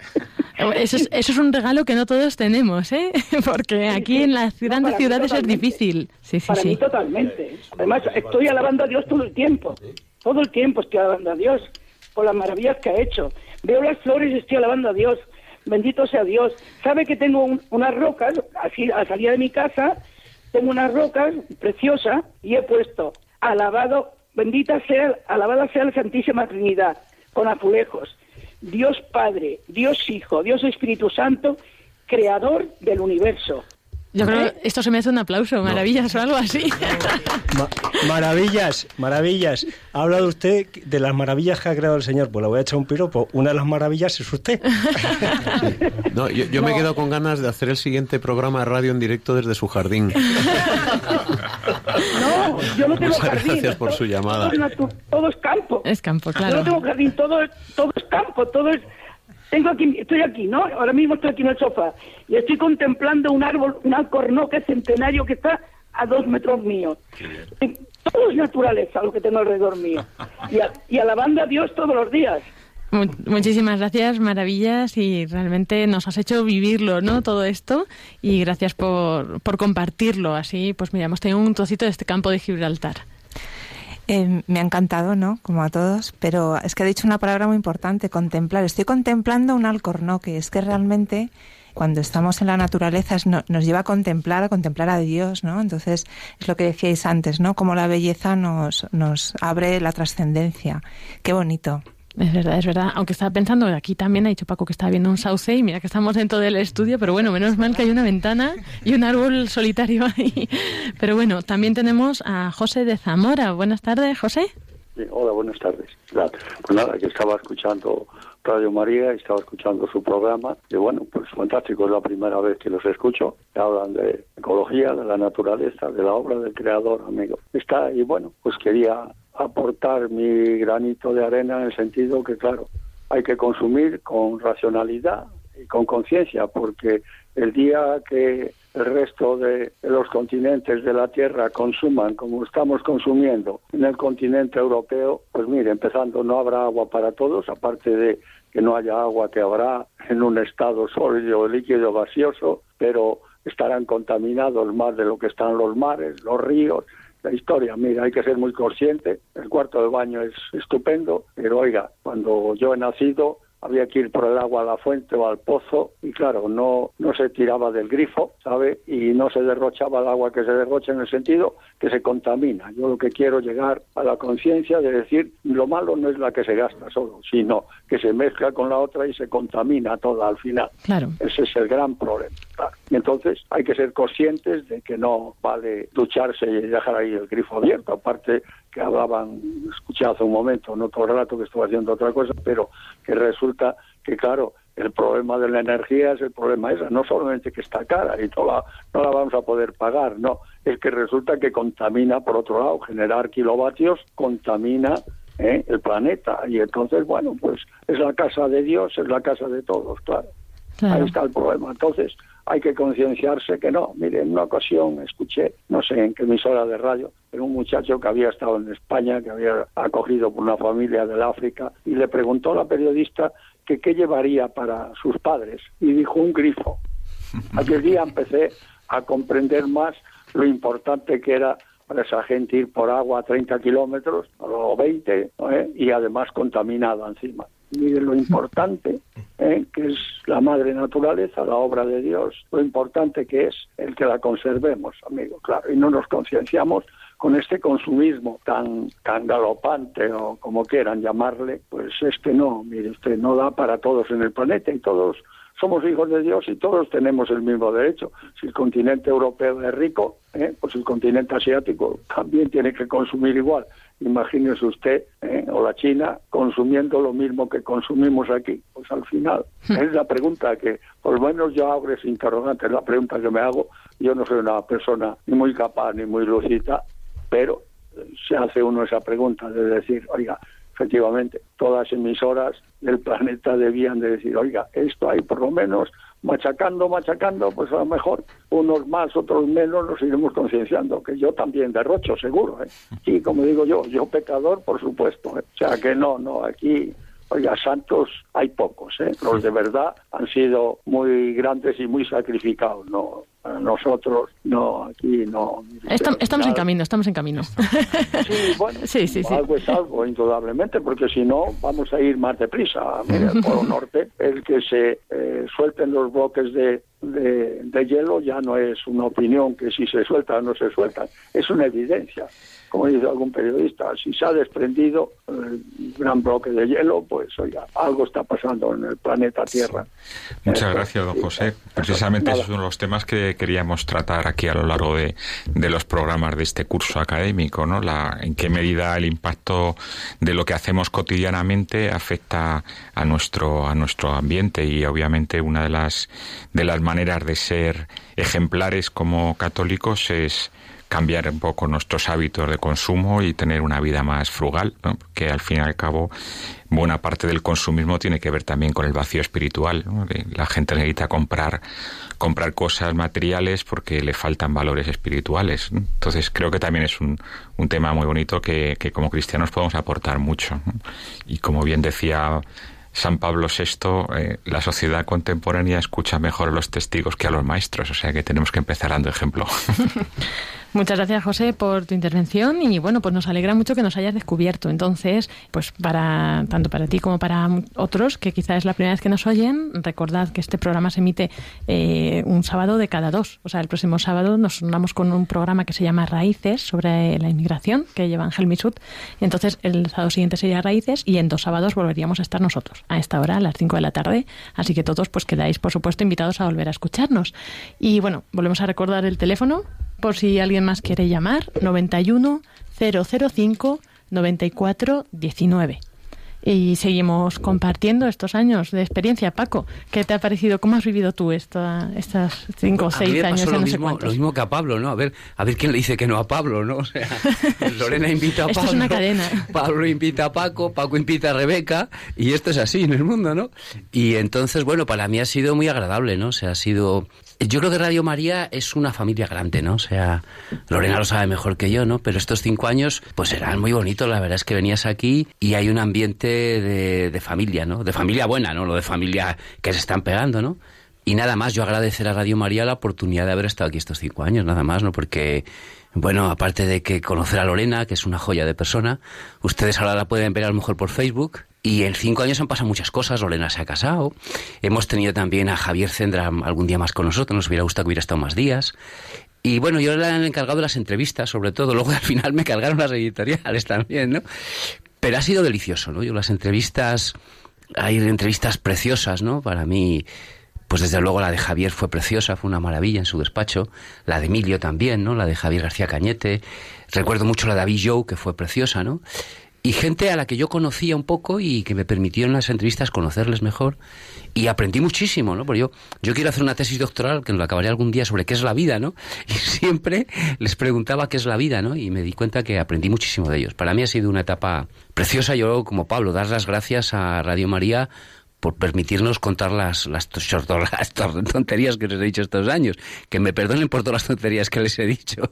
Eso es, eso es un regalo que no todos tenemos, ¿eh? (laughs) Porque aquí en las grandes no, ciudades es difícil. Sí, sí,
para
sí.
mí totalmente. Además, estoy alabando a Dios todo el tiempo. Todo el tiempo estoy alabando a Dios por las maravillas que ha hecho. Veo las flores y estoy alabando a Dios. Bendito sea Dios. Sabe que tengo un, unas rocas, así a salida de mi casa, tengo unas rocas preciosas y he puesto alabado, bendita sea, alabada sea la Santísima Trinidad, con azulejos. Dios Padre, Dios Hijo, Dios Espíritu Santo, creador del universo.
Yo creo que esto se me hace un aplauso, maravillas no. o algo así. (laughs)
Ma maravillas, maravillas. Ha hablado usted de las maravillas que ha creado el Señor. Pues le voy a echar un piropo. Una de las maravillas es usted. (laughs)
No, yo, yo no. me quedo con ganas de hacer el siguiente programa de radio en directo desde su jardín. (laughs)
No, yo no tengo
Muchas
jardín.
gracias por su llamada.
Todo, todo es campo.
Es campo, claro.
Yo no tengo jardín, todo, todo es campo, todo es tengo aquí, estoy aquí, ¿no? Ahora mismo estoy aquí en el sofá y estoy contemplando un árbol, un alcornoque centenario que está a dos metros mío. Todo es naturaleza lo que tengo alrededor mío. (laughs) Y, a, y alabando a Dios todos los días.
Muchísimas gracias, maravillas, y realmente nos has hecho vivirlo, ¿no? Todo esto, y gracias por, por compartirlo. Así, pues mira, hemos tenido un trocito de este campo de Gibraltar.
Eh, me ha encantado, ¿no? Como a todos, pero es que ha dicho una palabra muy importante, contemplar. Estoy contemplando un alcornoque. Es que realmente cuando estamos en la naturaleza no, nos lleva a contemplar, a contemplar a Dios, ¿no? Entonces es lo que decíais antes, ¿no? Como la belleza nos, nos abre la trascendencia. Qué bonito.
Es verdad, es verdad. Aunque estaba pensando, aquí también ha dicho Paco que estaba viendo un sauce y mira que estamos dentro del estudio, pero bueno, menos mal que hay una ventana y un árbol solitario (laughs) ahí. Pero bueno, también tenemos a José de Zamora. Buenas tardes, José.
Hola, buenas tardes. Pues nada, que estaba escuchando Radio María, estaba escuchando su programa y bueno, pues fantástico, es la primera vez que los escucho. Hablan de ecología, de la naturaleza, de la obra del creador, amigo. Está y bueno, pues quería aportar mi granito de arena en el sentido que claro, hay que consumir con racionalidad y con conciencia, porque el día que el resto de los continentes de la Tierra consuman como estamos consumiendo en el continente europeo, pues mire, empezando, no habrá agua para todos, aparte de que no haya agua que habrá en un estado sólido, líquido, gaseoso, pero estarán contaminados más de lo que están los mares, los ríos, la historia. Mira, hay que ser muy consciente. El cuarto de baño es estupendo, pero oiga, cuando yo he nacido había que ir por el agua a la fuente o al pozo y claro, no, no se tiraba del grifo, ¿sabe? Y no se derrochaba el agua que se derrocha en el sentido que se contamina. Yo lo que quiero llegar a la conciencia de decir, lo malo no es la que se gasta solo, sino que se mezcla con la otra y se contamina toda al final.
Claro.
Ese es el gran problema. Y entonces hay que ser conscientes de que no vale ducharse y dejar ahí el grifo abierto. Aparte que hablaban, escuché hace un momento, no todo el rato que estuve haciendo otra cosa, pero que resulta que, claro, el problema de la energía es el problema ese, no solamente que está cara y toda, no la vamos a poder pagar, no, es que resulta que contamina, por otro lado, generar kilovatios contamina ¿eh? el planeta y entonces, bueno, pues es la casa de Dios, es la casa de todos, claro. claro. Ahí está el problema. Entonces, hay que concienciarse que no. Mire, en una ocasión escuché, no sé en qué emisora de radio, un muchacho que había estado en España, que había acogido por una familia del África, y le preguntó a la periodista que qué llevaría para sus padres, y dijo un grifo. (laughs) Aquel día empecé a comprender más lo importante que era para esa gente ir por agua a 30 kilómetros o 20 ¿eh? y además contaminada encima. Miren lo importante ¿eh? que es la madre naturaleza, la obra de Dios, lo importante que es el que la conservemos, amigo, claro, y no nos concienciamos con este consumismo tan, tan galopante o como quieran llamarle, pues es que no, mire usted, no da para todos en el planeta y todos somos hijos de Dios y todos tenemos el mismo derecho. Si el continente europeo es rico, ¿eh? pues el continente asiático también tiene que consumir igual. Imagínese usted, ¿eh? o la China, consumiendo lo mismo que consumimos aquí. Pues al final, es la pregunta que, por lo menos yo abro ese interrogante, es la pregunta que me hago. Yo no soy una persona ni muy capaz ni muy lucida, pero se hace uno esa pregunta de decir, oiga, efectivamente, todas emisoras del planeta debían de decir, oiga, esto hay por lo menos machacando, machacando, pues a lo mejor unos más, otros menos, nos iremos concienciando, que yo también derrocho, seguro. ¿eh? Y como digo yo, yo pecador, por supuesto. ¿eh? O sea que no, no, aquí, oiga, santos hay pocos. ¿eh? Los de verdad han sido muy grandes y muy sacrificados, ¿no? Nosotros no, aquí no.
estamos en camino, estamos en camino.
Sí, bueno, (laughs) sí, sí, algo es algo, indudablemente, porque si no, vamos a ir más deprisa. Mira, el Polo (laughs) Norte, el que se eh, suelten los bloques de, de, de, hielo ya no es una opinión que si se sueltan o no se sueltan, es una evidencia como dice algún periodista, si se ha desprendido el gran bloque de hielo, pues oiga, algo está pasando en el planeta Tierra.
Muchas gracias, don José. Precisamente esos son los temas que queríamos tratar aquí a lo largo de, los programas de este curso académico, ¿no? La, en qué medida el impacto de lo que hacemos cotidianamente afecta a nuestro a nuestro ambiente y obviamente una de las de las maneras de ser ejemplares como católicos es cambiar un poco nuestros hábitos de consumo y tener una vida más frugal, ¿no? porque al fin y al cabo buena parte del consumismo tiene que ver también con el vacío espiritual. La gente necesita comprar, comprar cosas materiales porque le faltan valores espirituales. Entonces creo que también es un, un tema muy bonito que, que, como cristianos podemos aportar mucho. Y como bien decía San Pablo VI, eh, la sociedad contemporánea escucha mejor a los testigos que a los maestros, o sea que tenemos que empezar dando ejemplo. (laughs)
Muchas gracias, José, por tu intervención y bueno, pues nos alegra mucho que nos hayas descubierto. Entonces, pues para tanto para ti como para otros que quizás es la primera vez que nos oyen, recordad que este programa se emite eh, un sábado de cada dos. O sea, el próximo sábado nos unamos con un programa que se llama Raíces sobre la inmigración que lleva Ángel Misut. Entonces, el sábado siguiente sería Raíces y en dos sábados volveríamos a estar nosotros a esta hora, a las 5 de la tarde. Así que todos pues quedáis, por supuesto, invitados a volver a escucharnos. Y bueno, volvemos a recordar el teléfono por si alguien más quiere llamar, 91 005 94 19. y seguimos compartiendo estos años de experiencia. Paco, ¿qué te ha parecido? ¿Cómo has vivido tú esta, estas cinco o seis años?
Lo, mismo, lo mismo que a Pablo, ¿no? A ver, a ver quién le dice que no a Pablo, ¿no? (laughs) O sea, (laughs) Lorena invita a Pablo.
Esto es una cadena. (laughs)
Pablo invita a Paco, Paco invita a Rebeca, y esto es así en el mundo, ¿no? Y entonces, bueno, para mí ha sido muy agradable, ¿no? O sea, ha sido yo creo que Radio María es una familia grande, ¿no? O sea, Lorena lo sabe mejor que yo, ¿no? Pero estos cinco años, pues eran muy bonitos. La verdad es que venías aquí y hay un ambiente de, familia, ¿no? De familia buena, ¿no? Lo de familia que se están pegando, ¿no? Y nada más, yo agradecer a Radio María la oportunidad de haber estado aquí estos cinco años, nada más, ¿no? Porque, bueno, aparte de que conocer a Lorena, que es una joya de persona, ustedes ahora la pueden ver a lo mejor por Facebook, y en cinco años han pasado muchas cosas. Lorena se ha casado. Hemos tenido también a Javier Cendra algún día más con nosotros. Nos hubiera gustado que hubiera estado más días. Y bueno, yo le he encargado las entrevistas, sobre todo. Luego al final me cargaron las editoriales también, ¿no? Pero ha sido delicioso, ¿no? Yo las entrevistas, hay entrevistas preciosas, ¿no? Para mí, pues desde luego la de Javier fue preciosa, fue una maravilla en su despacho. La de Emilio también, ¿no? La de Javier García Cañete. Recuerdo mucho la de David Joe, que fue preciosa, ¿no? Y gente a la que yo conocía un poco y que me permitió en las entrevistas conocerles mejor y aprendí muchísimo, ¿no? Porque yo, yo quiero hacer una tesis doctoral que lo acabaré algún día sobre qué es la vida, ¿no? (laughs) Y siempre les preguntaba qué es la vida, ¿no? Y me di cuenta que aprendí muchísimo de ellos. Para mí ha sido una etapa preciosa. Yo, como Pablo, dar las gracias a Radio María por permitirnos contar las, las, (laughs) las, tonterías que les he dicho estos años. Que me perdonen por todas las tonterías que les he dicho.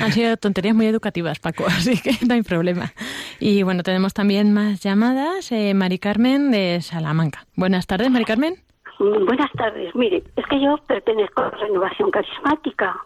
Han sido tonterías muy educativas, Paco, (laughs) así que no hay problema. Y bueno, tenemos también más llamadas. Eh, Mari Carmen de Salamanca. Buenas tardes, Mari Carmen.
Mm, buenas tardes. Mire, es que yo pertenezco a la Renovación Carismática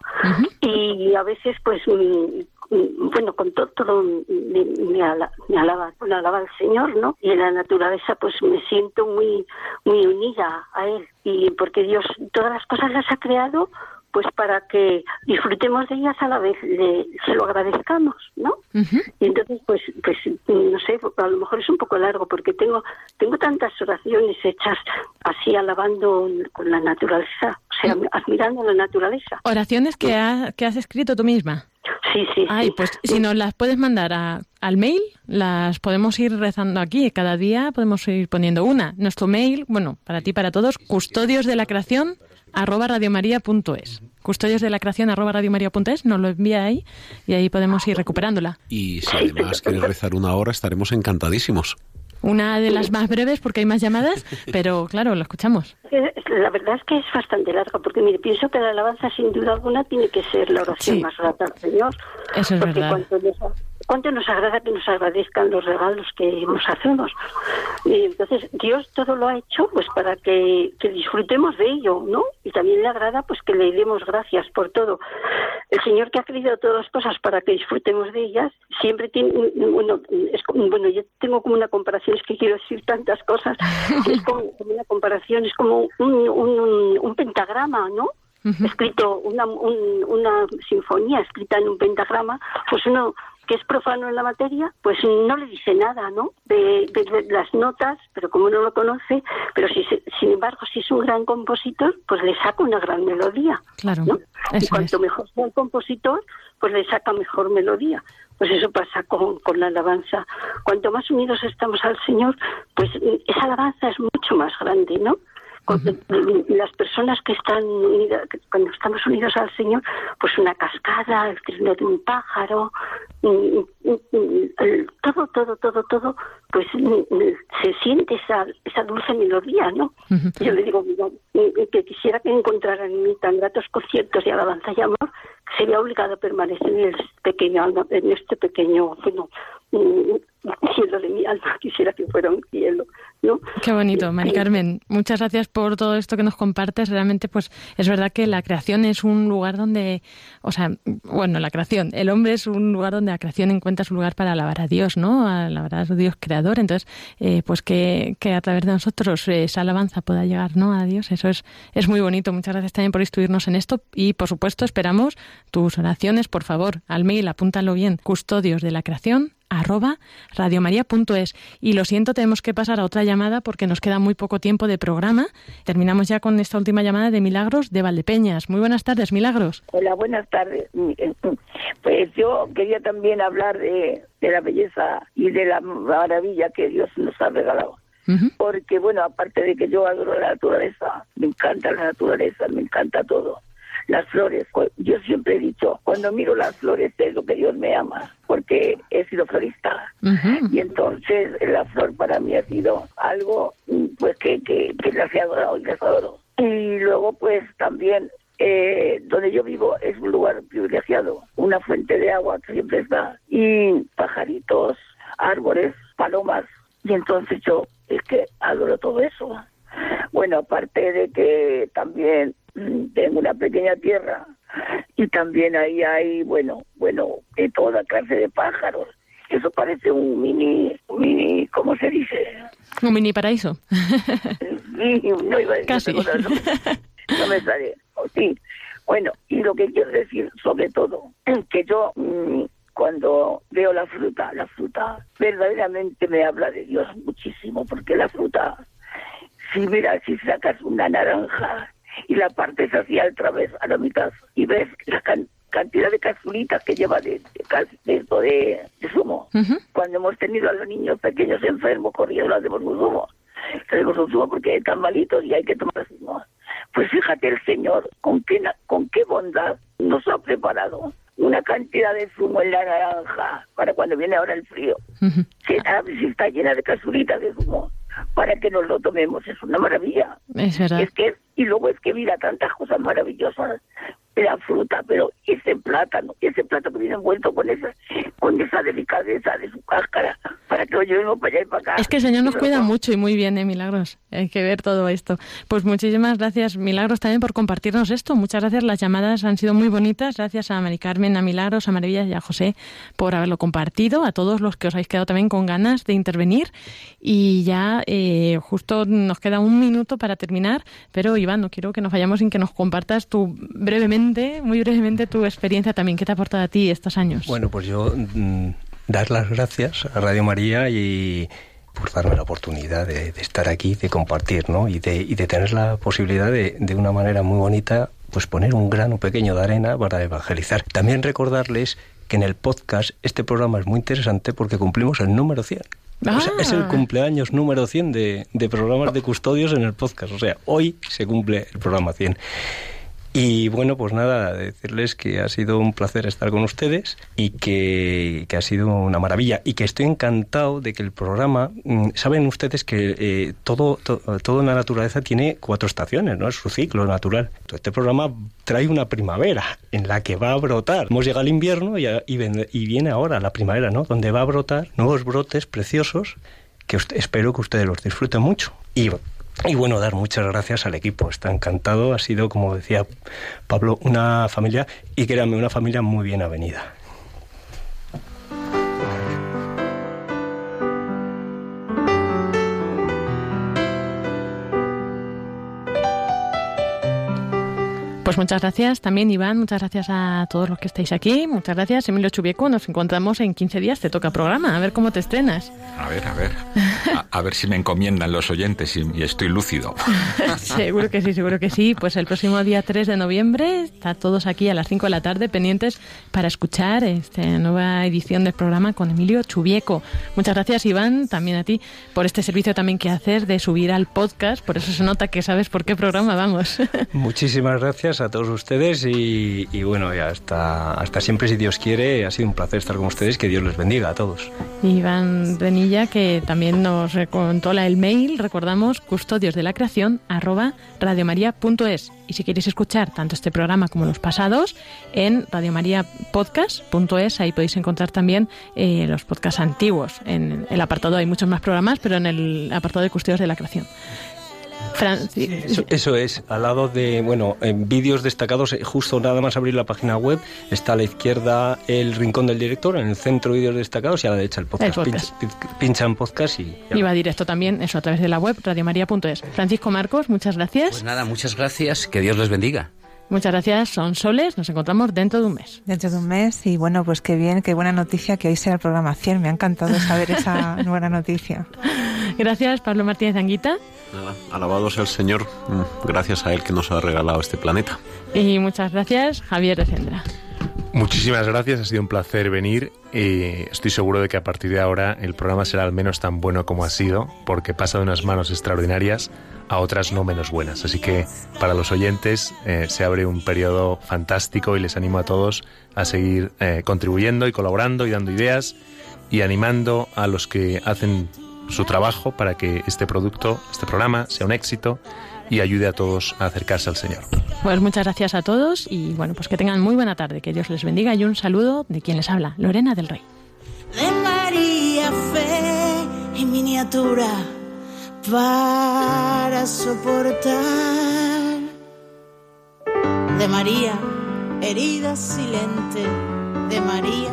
y a veces, pues, mm, bueno, con todo, todo me, me, alaba, bueno, alaba al Señor, ¿no? Y en la naturaleza, pues, me siento muy, muy unida a Él y porque Dios todas las cosas las ha creado pues para que disfrutemos de ellas a la vez le, se lo agradezcamos, ¿no? Y entonces, pues, pues, no sé, a lo mejor es un poco largo porque tengo, tengo tantas oraciones hechas así alabando con la naturaleza, o sea, admirando la naturaleza.
Oraciones que, que has escrito tú misma.
Sí, sí.
Ay, pues si nos las puedes mandar al mail, las podemos ir rezando aquí. Cada día podemos ir poniendo una. Nuestro mail, bueno, para ti, para todos, custodios de la creación arroba radiomaria.es. Custodios de la creación arroba radiomaria.es, nos lo envía ahí y ahí podemos ir recuperándola.
Y si además quieres rezar una hora, estaremos encantadísimos.
Una de las más breves porque hay más llamadas, pero claro, lo escuchamos.
La verdad es que es bastante larga porque mire, pienso que la alabanza sin duda alguna tiene que ser la oración más rata al Señor.
Eso es verdad
cuánto nos agrada que nos agradezcan los regalos que nos hacemos. Y entonces Dios todo lo ha hecho pues para que, disfrutemos de ello, ¿no? Y también le agrada pues que le demos gracias por todo. El Señor que ha creado todas las cosas para que disfrutemos de ellas, siempre tiene, bueno, es, bueno, yo tengo como una comparación, es que quiero decir tantas cosas, es como, una comparación, es como un, un, pentagrama, ¿no? escrito una, una sinfonía escrita en un pentagrama, pues uno que es profano en la materia, pues no le dice nada, ¿no? De, las notas, pero como no lo conoce, pero si sin embargo, si es un gran compositor, pues le saca una gran melodía.
Claro.
y cuanto mejor sea el compositor, pues le saca mejor melodía. Pues eso pasa con, con la alabanza. Cuanto más unidos estamos al Señor, pues esa alabanza es mucho más grande, ¿no? Las personas que están unidas, cuando estamos unidos al Señor, pues una cascada, el trino de un pájaro, todo, todo, todo, todo, pues se siente esa, esa dulce melodía, ¿no? Yo le digo, que quisiera que encontrara en mí tan gratos conciertos de alabanza y amor, sería obligado a permanecer en, el pequeño, en este pequeño, bueno, cielo de mi alma, (laughs) quisiera que fuera un cielo. ¿No?
Qué bonito, Mari Carmen. Muchas gracias por todo esto que nos compartes. Realmente, pues es verdad que la creación es un lugar donde, o sea, bueno, la creación, el hombre es un lugar donde la creación encuentra su lugar para alabar a Dios, ¿no? Alabar a su Dios creador. Entonces, eh, pues que, que, a través de nosotros esa alabanza pueda llegar, ¿no? A Dios. Eso es, es muy bonito. Muchas gracias también por instruirnos en esto y, por supuesto, esperamos tus oraciones, por favor, al mail, apúntalo bien, custodios de la creación arroba radiomaria.es. Y lo siento, tenemos que pasar a otra llamada porque nos queda muy poco tiempo de programa. Terminamos ya con esta última llamada de Milagros de Valdepeñas. Muy buenas tardes, Milagros.
Hola, buenas tardes. Pues yo quería también hablar de, de la belleza y de la maravilla que Dios nos ha regalado. Porque, bueno, aparte de que yo adoro la naturaleza, me encanta la naturaleza, me encanta todo las flores. Yo siempre he dicho, cuando miro las flores es lo que Dios me ama, porque he sido florista. Y entonces la flor para mí ha sido algo pues que, que, que las he adorado y las adoro. Y luego pues también eh, donde yo vivo es un lugar privilegiado, una fuente de agua que siempre está, y pajaritos, árboles, palomas, y entonces yo es que adoro todo eso. Bueno, aparte de que también tengo una pequeña tierra y también ahí hay, bueno, bueno, de toda clase de pájaros. Eso parece un mini, un mini, ¿cómo se dice?
Un mini paraíso.
no iba a decir
Casi.
no, no me sale. Oh, sí. Bueno, y lo que quiero decir sobre todo, que yo mm, cuando veo la fruta, la fruta verdaderamente me habla de Dios muchísimo, porque la fruta, si mira, si sacas una naranja y la partes hacia al través a la mitad y ves la can- cantidad de capsulitas que lleva de, de, de de, zumo. Cuando hemos tenido a los niños pequeños enfermos corriendo, hacemos un zumo. Hacemos un zumo porque están malitos y hay que tomar zumo. Pues fíjate el Señor con qué, con qué bondad nos ha preparado una cantidad de zumo en la naranja para cuando viene ahora el frío. Que a ver si está llena de capsulitas de zumo para que nos lo tomemos. Es una maravilla.
Es verdad.
Es que, y luego es que mira tantas cosas maravillosas, la fruta, pero ese plátano, ese plátano que viene envuelto con esa, con esa delicadeza de su cáscara, para que lo llevemos para allá y para acá.
Es que el Señor nos cuida mucho y muy bien, ¿eh, Milagros? Hay que ver todo esto. Pues muchísimas gracias, Milagros, también por compartirnos esto. Muchas gracias. Las llamadas han sido muy bonitas. Gracias a Mari Carmen, a Milagros, a Maravillas y a José por haberlo compartido. A todos los que os habéis quedado también con ganas de intervenir. Y ya eh, justo nos queda un minuto para terminar. Pero, Iván, no quiero que nos vayamos sin que nos compartas tu brevemente, muy brevemente, tu experiencia también. ¿Qué te ha aportado a ti estos años?
Bueno, pues yo mm, dar las gracias a Radio María y por darme la oportunidad de, estar aquí, de compartir, ¿no? Y de, y de tener la posibilidad de, de una manera muy bonita, pues poner un grano pequeño de arena para evangelizar. También recordarles que en el podcast este programa es muy interesante porque cumplimos el número 100. O sea, es el
Ah.
cumpleaños número 100 de, de programas de custodios en el podcast. O sea, hoy se cumple el programa 100. Y bueno, pues nada, decirles que ha sido un placer estar con ustedes y que, que ha sido una maravilla y que estoy encantado de que el programa, mm, saben ustedes que eh, todo, to- todo la naturaleza tiene cuatro estaciones, ¿no? Es su ciclo natural. Entonces, este programa trae una primavera en la que va a brotar. Hemos llegado al invierno y, a- y ven- y viene ahora la primavera, ¿no? Donde va a brotar nuevos brotes preciosos que usted- espero que ustedes los disfruten mucho. Y, y bueno, dar muchas gracias al equipo. Está encantado. Ha sido, como decía Pablo, una familia, y créanme, una familia muy bien avenida.
Pues muchas gracias también, Iván. Muchas gracias a todos los que estáis aquí. Muchas gracias, Emilio Chubieco. Nos encontramos en 15 días. Te toca programa. A ver cómo te estrenas.
A ver, a ver. A, a ver si me encomiendan los oyentes y, y estoy lúcido. (laughs)
seguro que sí, seguro que sí. Pues el próximo día 3 de noviembre está todos aquí a las 5 de la tarde pendientes para escuchar esta nueva edición del programa con Emilio Chubieco. Muchas gracias, Iván, también a ti por este servicio también que haces de subir al podcast. Por eso se nota que sabes por qué programa vamos. (laughs)
Muchísimas gracias a todos ustedes y, bueno, hasta, hasta siempre si Dios quiere. Ha sido un placer estar con ustedes. Que Dios les bendiga a todos.
Iván Renilla, que también nos contó el mail, recordamos, custodios de la creación, arroba radiomaria.es. Y si queréis escuchar tanto este programa como los pasados, en radiomariapodcast.es, ahí podéis encontrar también eh, los podcasts antiguos. En el apartado hay muchos más programas, pero en el apartado de custodios de la creación. Franci-
Eso, eso es, al lado de, bueno, en vídeos destacados, eh, justo nada más abrir la página web, está a la izquierda el rincón del director, en el centro vídeos destacados y a la derecha el podcast.
El podcast.
Pincha, pin- pincha en podcast y... ya
Y va directo también, eso a través de la web radiomaria.es. Francisco Marcos, muchas gracias.
Pues nada, muchas gracias, que Dios les bendiga.
Muchas gracias, son soles. Nos encontramos dentro de un mes.
Dentro de un mes y bueno, pues qué bien, qué buena noticia que hoy sea el programa 100. Me ha encantado saber esa (laughs) buena noticia.
Gracias, Pablo Martínez Anguita.
Nada, alabado sea el Señor, mm, gracias a Él que nos ha regalado este planeta.
Y muchas gracias, Javier Recendra.
Muchísimas gracias, ha sido un placer venir y estoy seguro de que a partir de ahora el programa será al menos tan bueno como ha sido, porque pasa de unas manos extraordinarias a otras no menos buenas. Así que para los oyentes eh, se abre un periodo fantástico y les animo a todos a seguir eh, contribuyendo y colaborando y dando ideas y animando a los que hacen su trabajo para que este producto, este programa, sea un éxito y ayude a todos a acercarse al Señor.
Pues muchas gracias a todos y bueno, pues que tengan muy buena tarde, que Dios les bendiga y un saludo de quien les habla, Lorena del Rey.
De María Fe en miniatura para soportar. De María, herida silente, de María,